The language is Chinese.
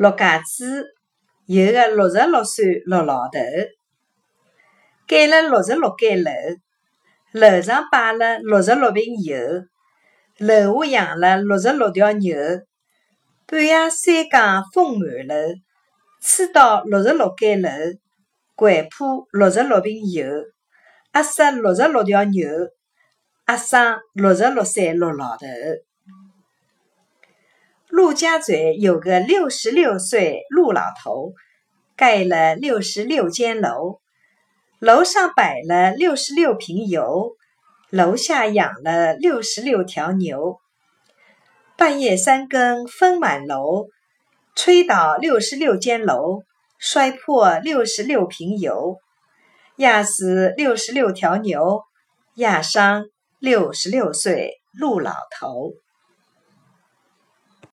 陆家嘴有个六十六岁陆老头，盖了六十六间楼，楼上摆了六十六瓶油，楼下养了六十六条牛。半夜三更风满楼，吹倒六十六间楼，掼破六十六瓶油，压死六十六条牛，压伤六十六岁陆老头。陆家嘴有个六十六岁陆老头，盖了六十六间楼，楼上摆了六十六瓶油，楼下养了六十六条牛。半夜三更风满楼，吹倒六十六间楼，摔破六十六瓶油，压死六十六条牛，压伤六十六岁陆老头。